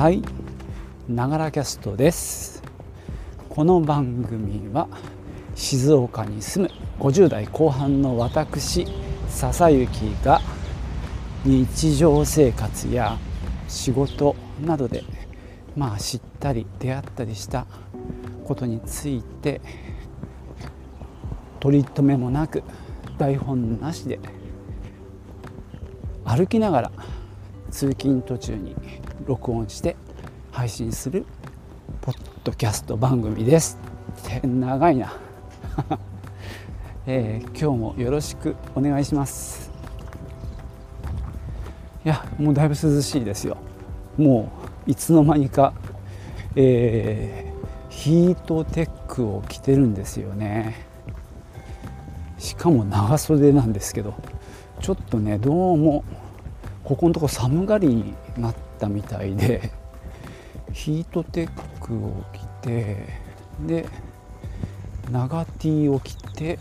はい。ながらキャストです。この番組は静岡に住む50代後半の私笹雪が日常生活や仕事などでまあ知ったり出会ったりしたことについて取り留めもなく台本なしで歩きながら通勤途中に録音して配信するポッドキャスト番組です。長いな、えー、今日もよろしくお願いします。いやもうだいぶ涼しいですよ。もういつの間にか、えー、ヒートテックを着てるんですよね。しかも長袖なんですけどちょっとねどうもここのとこ寒がりになったみたいでヒートテックを着てで長 T を着て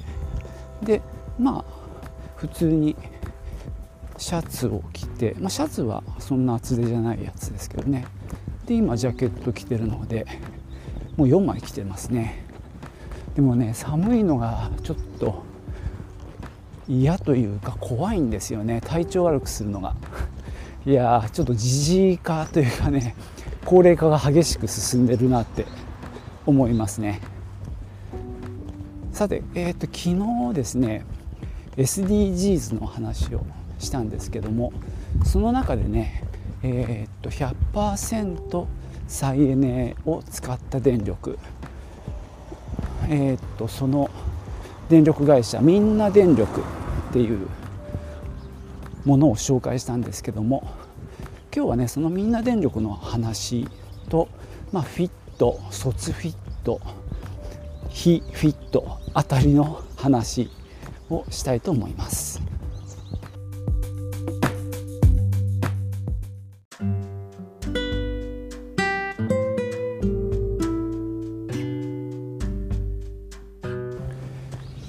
でまあ普通にシャツを着て、まあ、シャツはそんな厚手じゃないやつですけどね。で今ジャケット着てるのでもう4枚着てますね。でもね寒いのがちょっと嫌というか怖いんですよね。体調悪くするのが。いやちょっとじじい化というかね高齢化が激しく進んでるなって思いますね。さて、えーと、昨日ですね SDGs の話をしたんですけどもその中でね、えーと、100%再エネを使った電力、えーとその電力会社みんな電力っていうものを紹介したんですけども今日はねそのみんな電力の話と、まあ、フィット卒フィット非フィットあたりの話をしたいと思います。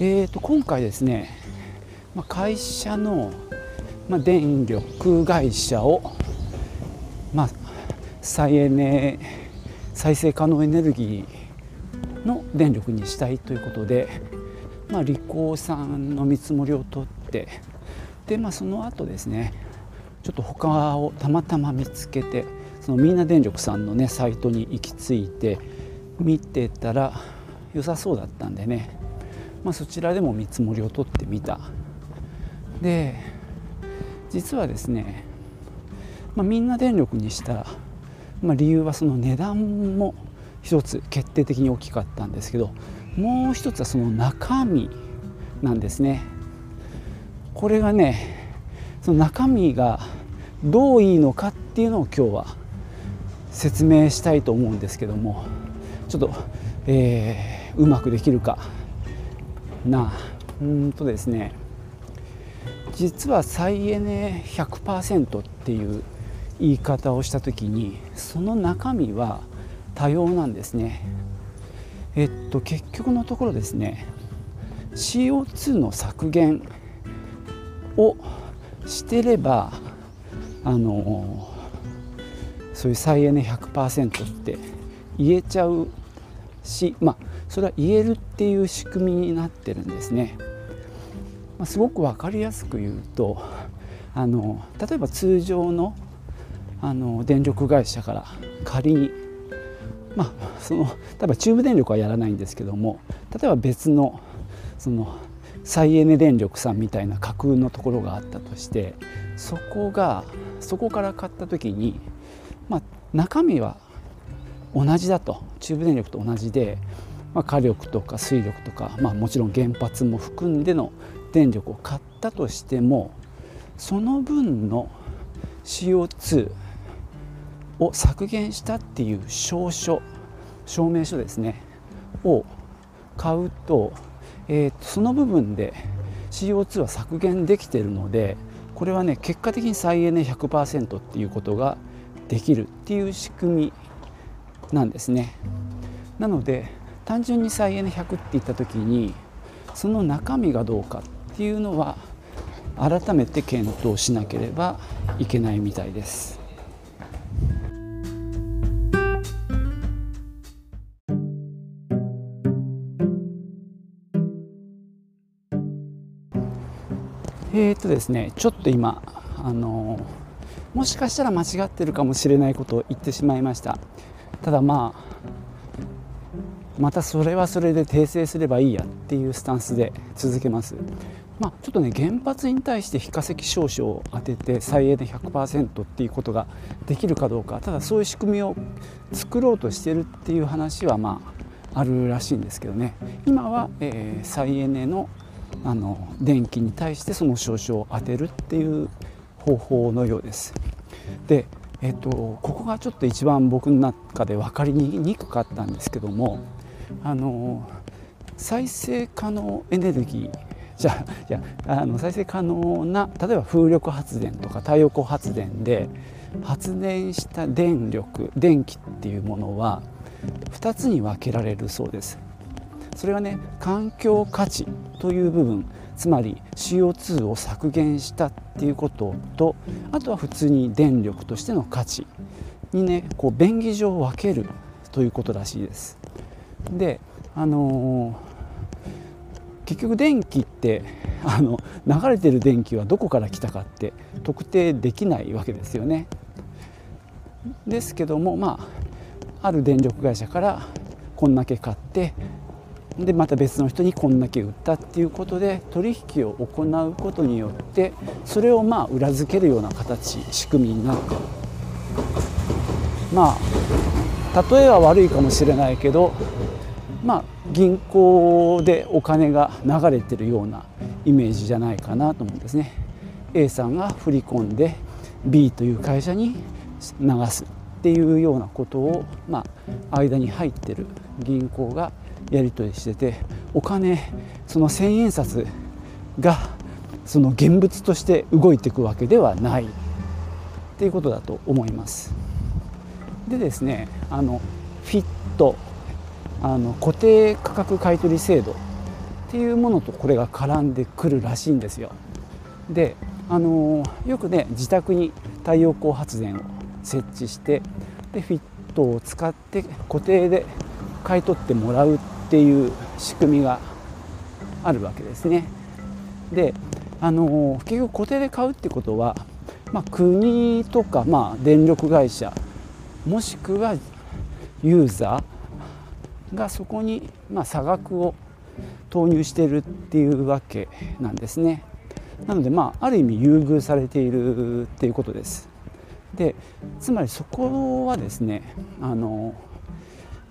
えーと今回ですね、まあ、会社の、まあ、電力会社を、まあ、再エネ再生可能エネルギーの電力にしたいということで、まあ、リコーさんの見積もりを取ってで、まあ、その後ですねちょっと他をたまたま見つけてそのみんな電力さんのねサイトに行き着いて見てたら良さそうだったんでねまあ、そちらでも見積もりを取ってみた。で実はですね、まあ、みんな電力にした、まあ、理由はその値段も一つ決定的に大きかったんですけどもう一つはその中身なんですね。これがねその中身がどういいのかっていうのを今日は説明したいと思うんですけどもちょっと、えー、うまくできるかな。うんとですね実は再エネ100%っていう言い方をした時にその中身は多様なんですね。えっと結局のところですね CO2 の削減をしてればあのそういう再エネ100%って言えちゃうしまあそれは言えるっていう仕組みになってるんですね。まあ、すごく分かりやすく言うとあの例えば通常のあの電力会社から仮にまあその例えば中部電力はやらないんですけども例えば別のその再エネ電力さんみたいな架空のところがあったとしてそこがそこから買った時に、まあ、中身は同じだと。中部電力と同じでまあ、火力とか水力とか、まあ、もちろん原発も含んでの電力を買ったとしてもその分の CO2 を削減したっていう証書証明書ですねを買うと,、えー、とその部分で CO2 は削減できてるのでこれはね結果的に再エネ100%っていうことができるっていう仕組みなんですね。なので単純に再エネ100って言った時にその中身がどうかっていうのは改めて検討しなければいけないみたいです。えーとですね、ちょっと今、あの、もしかしたら間違ってるかもしれないことを言ってしまいましたただまあまたそれはそれで訂正すればいいやっていうスタンスで続けますまあ、ちょっとね原発に対して非化石証書を当てて再エネ100%っていうことができるかどうかただそういう仕組みを作ろうとしてるっていう話はまああるらしいんですけどね今は、えー、再エネのあの電気に対してその証書を当てるっていう方法のようです。でえっと、ここがちょっと一番僕の中で分かりにくかったんですけどもあの再生可能エネルギーじゃあじゃあの再生可能な例えば風力発電とか太陽光発電で発電した電力電気っていうものは2つに分けられるそうですそれはね環境価値という部分つまり CO2 を削減したっていうこととあとは普通に電力としての価値にねこう便宜上分けるということらしいです。であのー、結局電気ってあの流れてる電気はどこから来たかって特定できないわけですよね。ですけどもまあある電力会社からこんだけ買ってでまた別の人にこんだけ売ったっていうことで取引を行うことによってそれをまあ裏付けるような形仕組みになってまあ例えは悪いかもしれないけどまあ銀行でお金が流れてるようなイメージじゃないかなと思うんですね。A さんが振り込んで B という会社に流すっていうようなことを、まあ、間に入ってる銀行がやり取りしててお金その千円札がその現物として動いていくわけではないっていうことだと思います。でですねあのフィットあの固定価格買取制度っていうものとこれが絡んでくるらしいんですよ。であのよくね自宅に太陽光発電を設置してでフィットを使って固定で買い取ってもらうっていう仕組みがあるわけですね。であの結局固定で買うってことは、まあ、国とか、まあ、電力会社もしくはユーザーがそこに、ま、差額を投入してるっていうわけなんですね。なのでまあある意味優遇されているっていうことです。でつまりそこはですねあの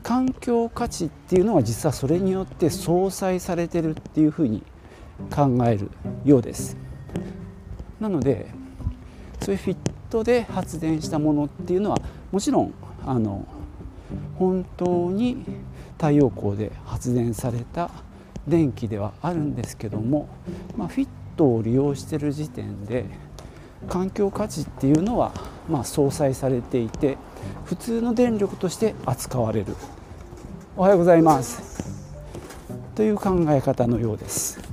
環境価値っていうのは実はそれによって相殺されてるっていうふうに考えるようですなのでそういうフィットで発電したものっていうのはもちろんあの本当に太陽光で発電された電気ではあるんですけども、まあ、フィットを利用してる時点で環境価値っていうのはま相殺されていて普通の電力として扱われる。おはようございます。という考え方のようです。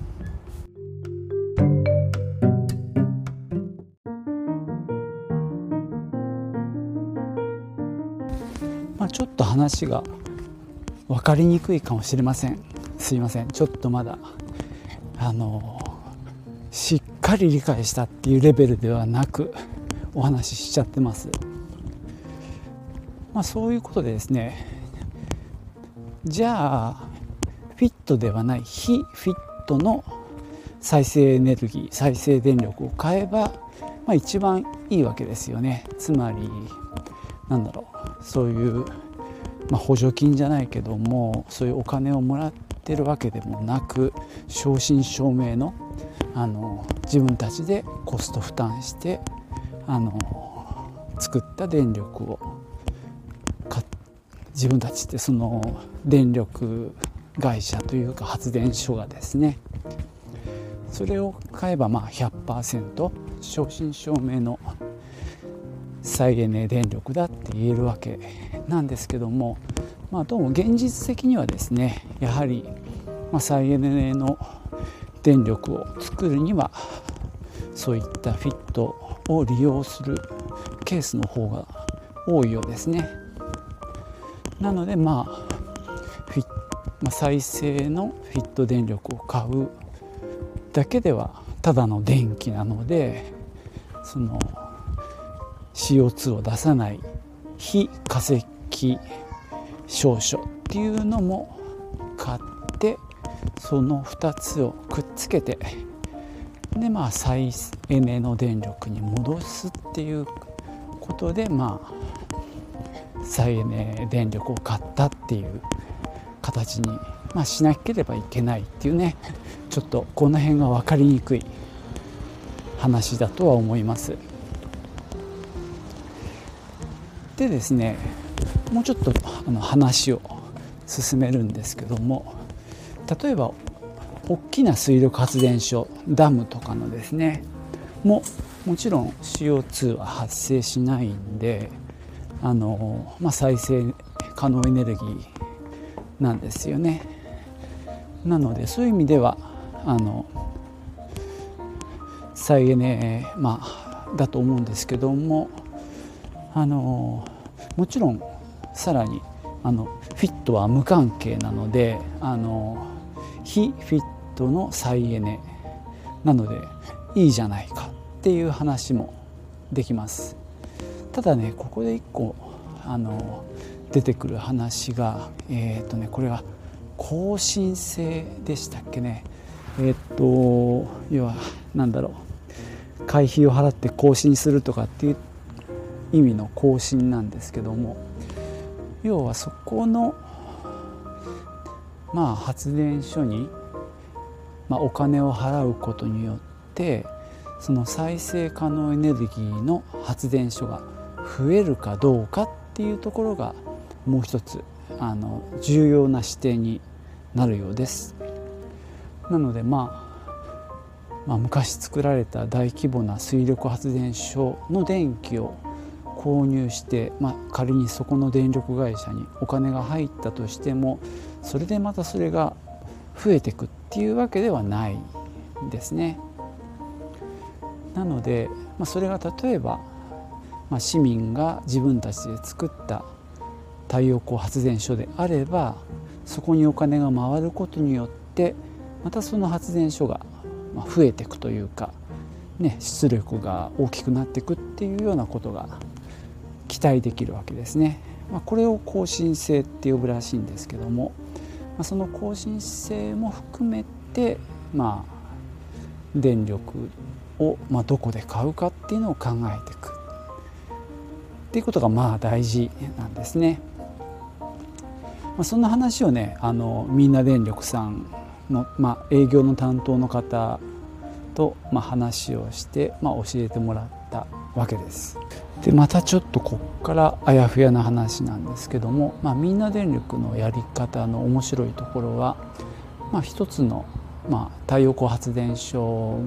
話が分かりにくいかもしれません。すいません。ちょっとまだあのしっかり理解したっていうレベルではなくお話ししちゃってます。まあ、そういうことでですねじゃあフィットではない非フィットの再生エネルギー再生電力を買えば、まあ、一番いいわけですよね。つまりなんだろう。そういう、まあ、補助金じゃないけどもそういうお金をもらってるわけでもなく正真正銘のあの自分たちでコスト負担してあの作った電力を自分たちってその電力会社というか発電所がですねそれを買えばまあ100%正真正銘の再エネ電力だって言えるわけなんですけどもまあどうも現実的にはですねやはりま再エネの電力を作るにはそういったフィットを利用するケースの方が多いようですね。なのでまあフィまあ、再生のフィット電力を買うだけではただの電気なのでその CO2 を出さない非化石証書っていうのも買ってその2つをくっつけてでまあ再エネの電力に戻すっていうことでまあ再エネ電力を買ったっていう形に、まあ、しなければいけないっていうねちょっとこの辺が分かりにくい話だとは思います。でですねもうちょっとあの話を進めるんですけども例えば大きな水力発電所ダムとかのですねももちろん CO2 は発生しないんであの、まあ、再生可能エネルギーなんですよね。なのでそういう意味ではあの再エネ、まあ、だと思うんですけどもあのもちろんさらにあのフィットは無関係なのであの非フィットの再エネなのでいいじゃないかっていう話もできます。ただねここで一個あの出てくる話がえっ、ー、とねこれは更新性でしたっけね。えっ、ー、と要は何だろう。会費を払って更新するとかっていう意味の更新なんですけども要はそこのまあ発電所に、まあ、お金を払うことによってその再生可能エネルギーの発電所が増えるかどうかっていうところがもう一つあの重要な視点になるようです。なので、まあ、まあ昔作られた大規模な水力発電所の電気を購入して、まあ、仮にそこの電力会社にお金が入ったとしてもそれでまたそれが増えてくっていうわけではないんですね。なので、まあ、それが例えば、まあ、市民が自分たちで作った太陽光発電所であればそこにお金が回ることによってまたその発電所が増えていくというか、ね、出力が大きくなっていくっていうようなことが期待できるわけですね。まあ、これを更新性って呼ぶらしいんですけども、まあ、その更新性も含めて、まあ、電力を、まあ、どこで買うかっていうのを考えていくっていうことがまあ大事なんですね。まあ、そんな話をねあのみんな電力さんの、まあ、営業の担当の方と、まあ、話をして、まあ、教えてもらったわけです。でまたちょっとこっからあやふやな話なんですけども、まあ、みんな電力のやり方の面白いところは、まあ、一つの、まあ、太陽光発電所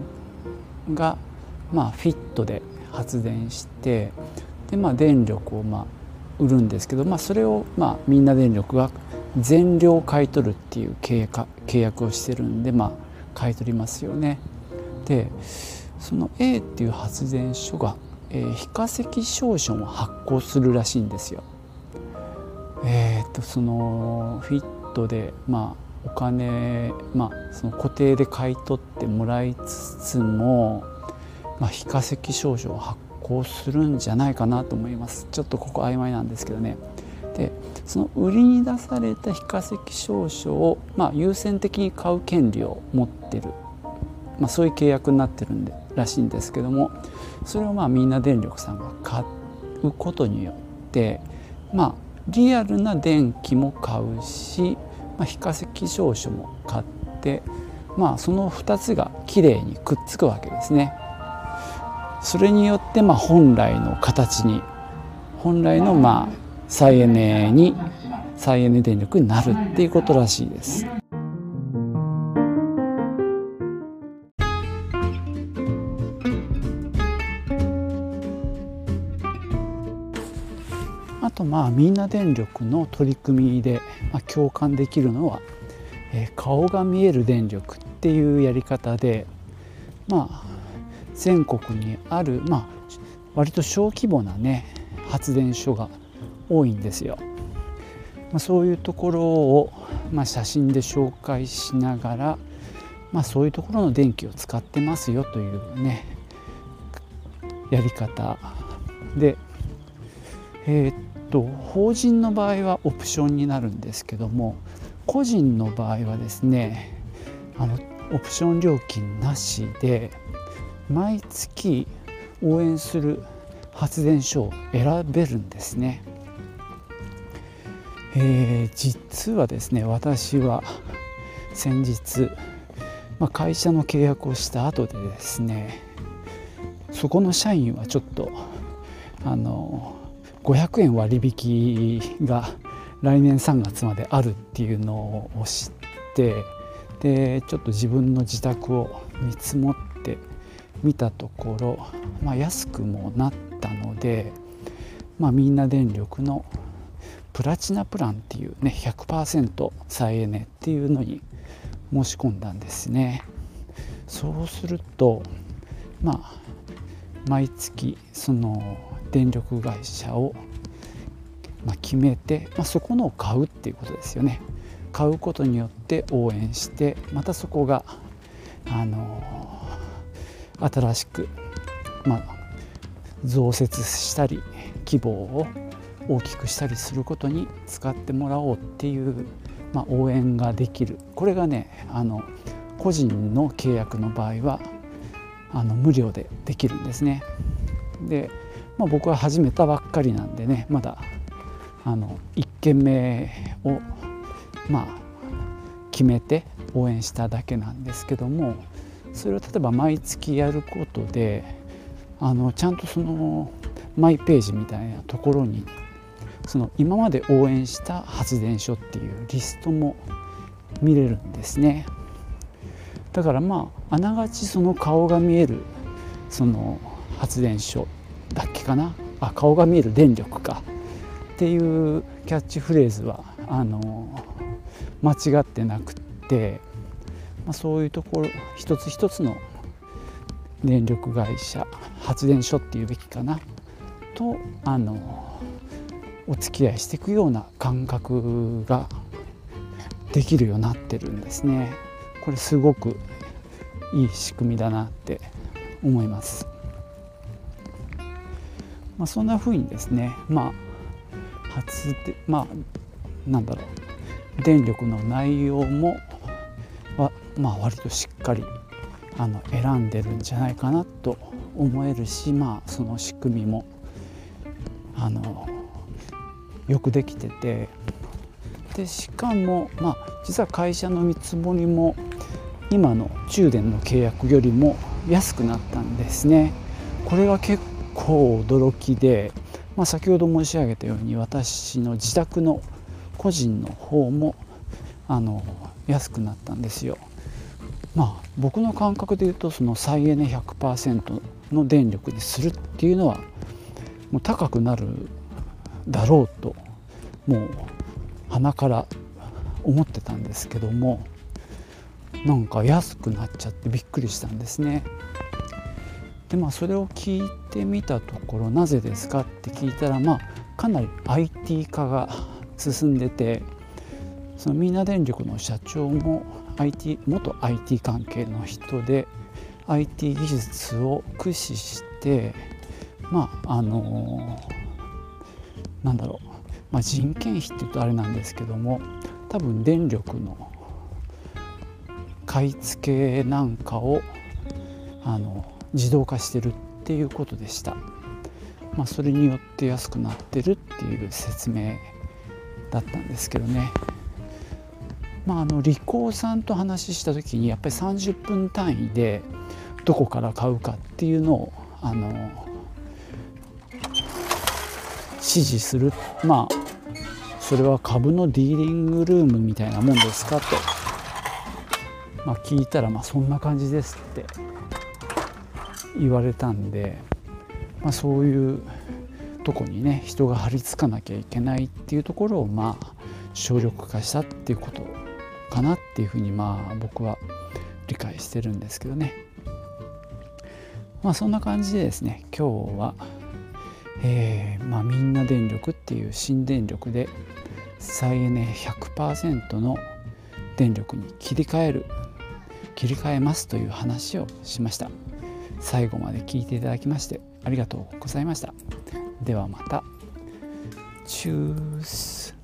が、まあ、フィットで発電してで、まあ、電力を、まあ、売るんですけど、まあ、それを、まあ、みんな電力が全量買い取るっていう契約をしてるんで、まあ、買い取りますよね。でその A っていう発電所がえー、非化石証書も発行するらしいんですよ。えー、とそのフィットで、まあ、お金、まあ、その固定で買い取ってもらいつつも、まあ、非化石証書を発行するんじゃないかなと思いますちょっとここ曖昧なんですけどね。でその売りに出された非化石証書を、まあ、優先的に買う権利を持ってる、まあ、そういう契約になってるんでらしいんですけどもそれをまあみんな電力さんが買うことによってまあリアルな電気も買うし、まあ、非化石証書も買ってまあその2つがきれいにくっつくわけですね。それによってまあ本来の形に本来のまあ再エネに再エネ電力になるっていうことらしいです。まあみんな電力の取り組みで、まあ、共感できるのは、えー、顔が見える電力っていうやり方でまあ全国にある、まあ、割と小規模なね発電所が多いんですよ。まあ、そういうところを、まあ、写真で紹介しながら、まあ、そういうところの電気を使ってますよというねやり方でえー、っと法人の場合はオプションになるんですけども個人の場合はですねあのオプション料金なしで毎月応援する発電所を選べるんですね。えー、実はですね私は先日、まあ、会社の契約をした後でですねそこの社員はちょっとあの500円割引が来年3月まであるっていうのを知ってでちょっと自分の自宅を見積もってみたところ、まあ、安くもなったので、まあ、みんな電力のプラチナプランっていうね100%再エネっていうのに申し込んだんですね。そうするとまあ毎月その電力会社をま決めて、まあ、そこのを買うっていうことですよね買うことによって応援してまたそこがあの新しく、まあ、増設したり規模を大きくしたりすることに使ってもらおうっていう、まあ、応援ができるこれがねあの個人の契約の場合はあの無料でできるんですね。で、まあ、僕は始めたばっかりなんでねまだあの1件目をまあ決めて応援しただけなんですけどもそれを例えば毎月やることであのちゃんとそのマイページみたいなところにその今まで応援した発電所っていうリストも見れるんですね。だからまああながちその顔が見えるその発電所かな？あ顔が見える電力かっていうキャッチフレーズはあの間違ってなくって、まあ、そういうところ一つ一つの電力会社発電所っていうべきかな？とあのお付き合いしていくような感覚ができるようになってるんですね。これすごくいい仕組みだなって思います。まあ、そんな風にですね、まあ、発でまあなんだろう電力の内容もは、まあ、割としっかりあの選んでるんじゃないかなと思えるし、まあ、その仕組みもあのよくできててでしかも、まあ、実は会社の見積もりも今の中電の契約よりも安くなったんですね。これは結構驚きで、まあ、先ほど申し上げたように私の自宅の個人の方もあの安くなったんですよ。まあ僕の感覚で言うとその再エネ100%の電力にするっていうのはもう高くなるだろうともう鼻から思ってたんですけどもなんか安くなっちゃってびっくりしたんですね。でまあそれを聞いてみたところなぜですかって聞いたらまあかなり IT 化が進んでてそのみんな電力の社長も IT 元 IT 関係の人で IT 技術を駆使してまああのなんだろうまあ、人件費っていうとあれなんですけども多分電力の買い付けなんかをあの自動化してるっていうことでした、まあ、それによって安くなってるっていう説明だったんですけどね。まあ、あの利口さんと話した時にやっぱり30分単位でどこから買うかっていうのをあの指示する。まあそれは株のディーリングルームみたいなもんですかと、まあ、聞いたらまあそんな感じですって。言われたんで、まあ、そういうとこにね人が張り付かなきゃいけないっていうところをまあ省力化したっていうことかなっていうふうにまあ僕は理解してるんですけどね。まあそんな感じでですね今日はえー、まあ、みんな電力っていう新電力で再エネ100%の電力に切り替える切り替えますという話をしました。最後まで聞いていただきましてありがとうございました。ではまた。チュース。